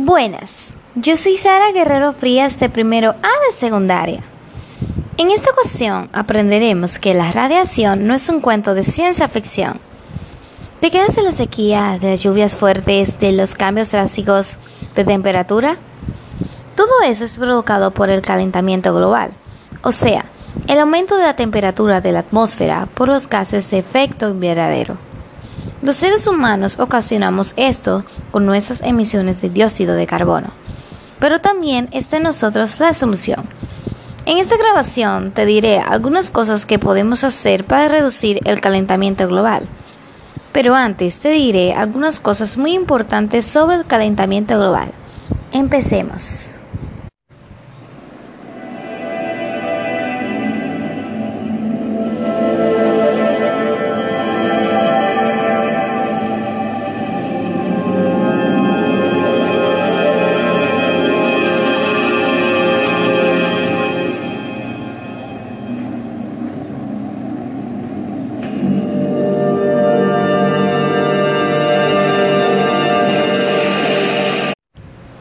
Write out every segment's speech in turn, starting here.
Buenas, yo soy Sara Guerrero Frías de primero A de secundaria. En esta ocasión aprenderemos que la radiación no es un cuento de ciencia ficción. ¿Te quedas de la sequía, de las lluvias fuertes, de los cambios drásticos de temperatura? Todo eso es provocado por el calentamiento global, o sea, el aumento de la temperatura de la atmósfera por los gases de efecto invernadero. Los seres humanos ocasionamos esto con nuestras emisiones de dióxido de carbono, pero también está en nosotros la solución. En esta grabación te diré algunas cosas que podemos hacer para reducir el calentamiento global. Pero antes te diré algunas cosas muy importantes sobre el calentamiento global. Empecemos.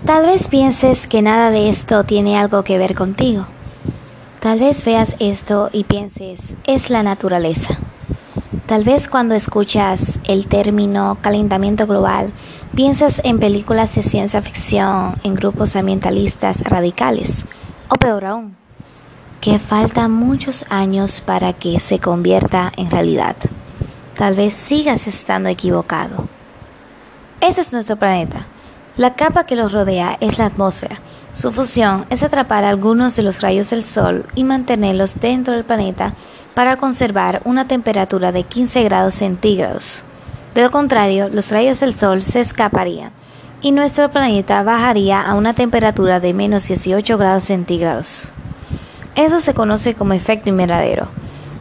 Tal vez pienses que nada de esto tiene algo que ver contigo. Tal vez veas esto y pienses, es la naturaleza. Tal vez cuando escuchas el término calentamiento global, piensas en películas de ciencia ficción, en grupos ambientalistas radicales, o peor aún, que faltan muchos años para que se convierta en realidad. Tal vez sigas estando equivocado. Ese es nuestro planeta la capa que los rodea es la atmósfera. Su función es atrapar algunos de los rayos del Sol y mantenerlos dentro del planeta para conservar una temperatura de 15 grados centígrados. De lo contrario, los rayos del Sol se escaparían y nuestro planeta bajaría a una temperatura de menos 18 grados centígrados. Eso se conoce como efecto invernadero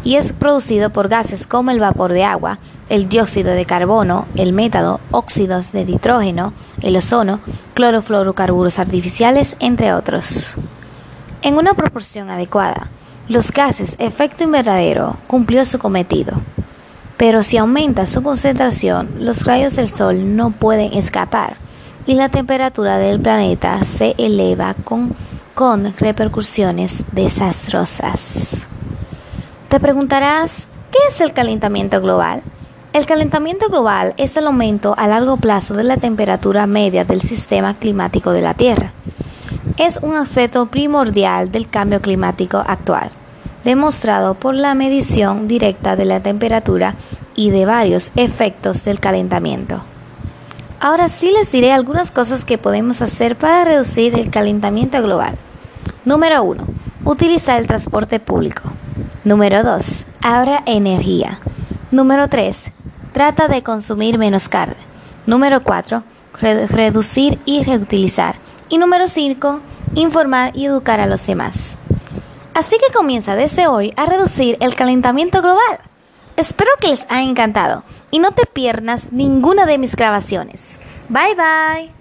y es producido por gases como el vapor de agua, el dióxido de carbono, el métano, óxidos de nitrógeno, el ozono, clorofluorocarburos artificiales, entre otros. En una proporción adecuada, los gases efecto invernadero cumplió su cometido. Pero si aumenta su concentración, los rayos del Sol no pueden escapar y la temperatura del planeta se eleva con, con repercusiones desastrosas. Te preguntarás, ¿qué es el calentamiento global? El calentamiento global es el aumento a largo plazo de la temperatura media del sistema climático de la Tierra. Es un aspecto primordial del cambio climático actual, demostrado por la medición directa de la temperatura y de varios efectos del calentamiento. Ahora sí les diré algunas cosas que podemos hacer para reducir el calentamiento global. Número 1. Utilizar el transporte público. Número 2. Ahorra energía. Número 3. Trata de consumir menos carne. Número 4. reducir y reutilizar. Y número 5. Informar y educar a los demás. Así que comienza desde hoy a reducir el calentamiento global. Espero que les haya encantado y no te pierdas ninguna de mis grabaciones. Bye bye.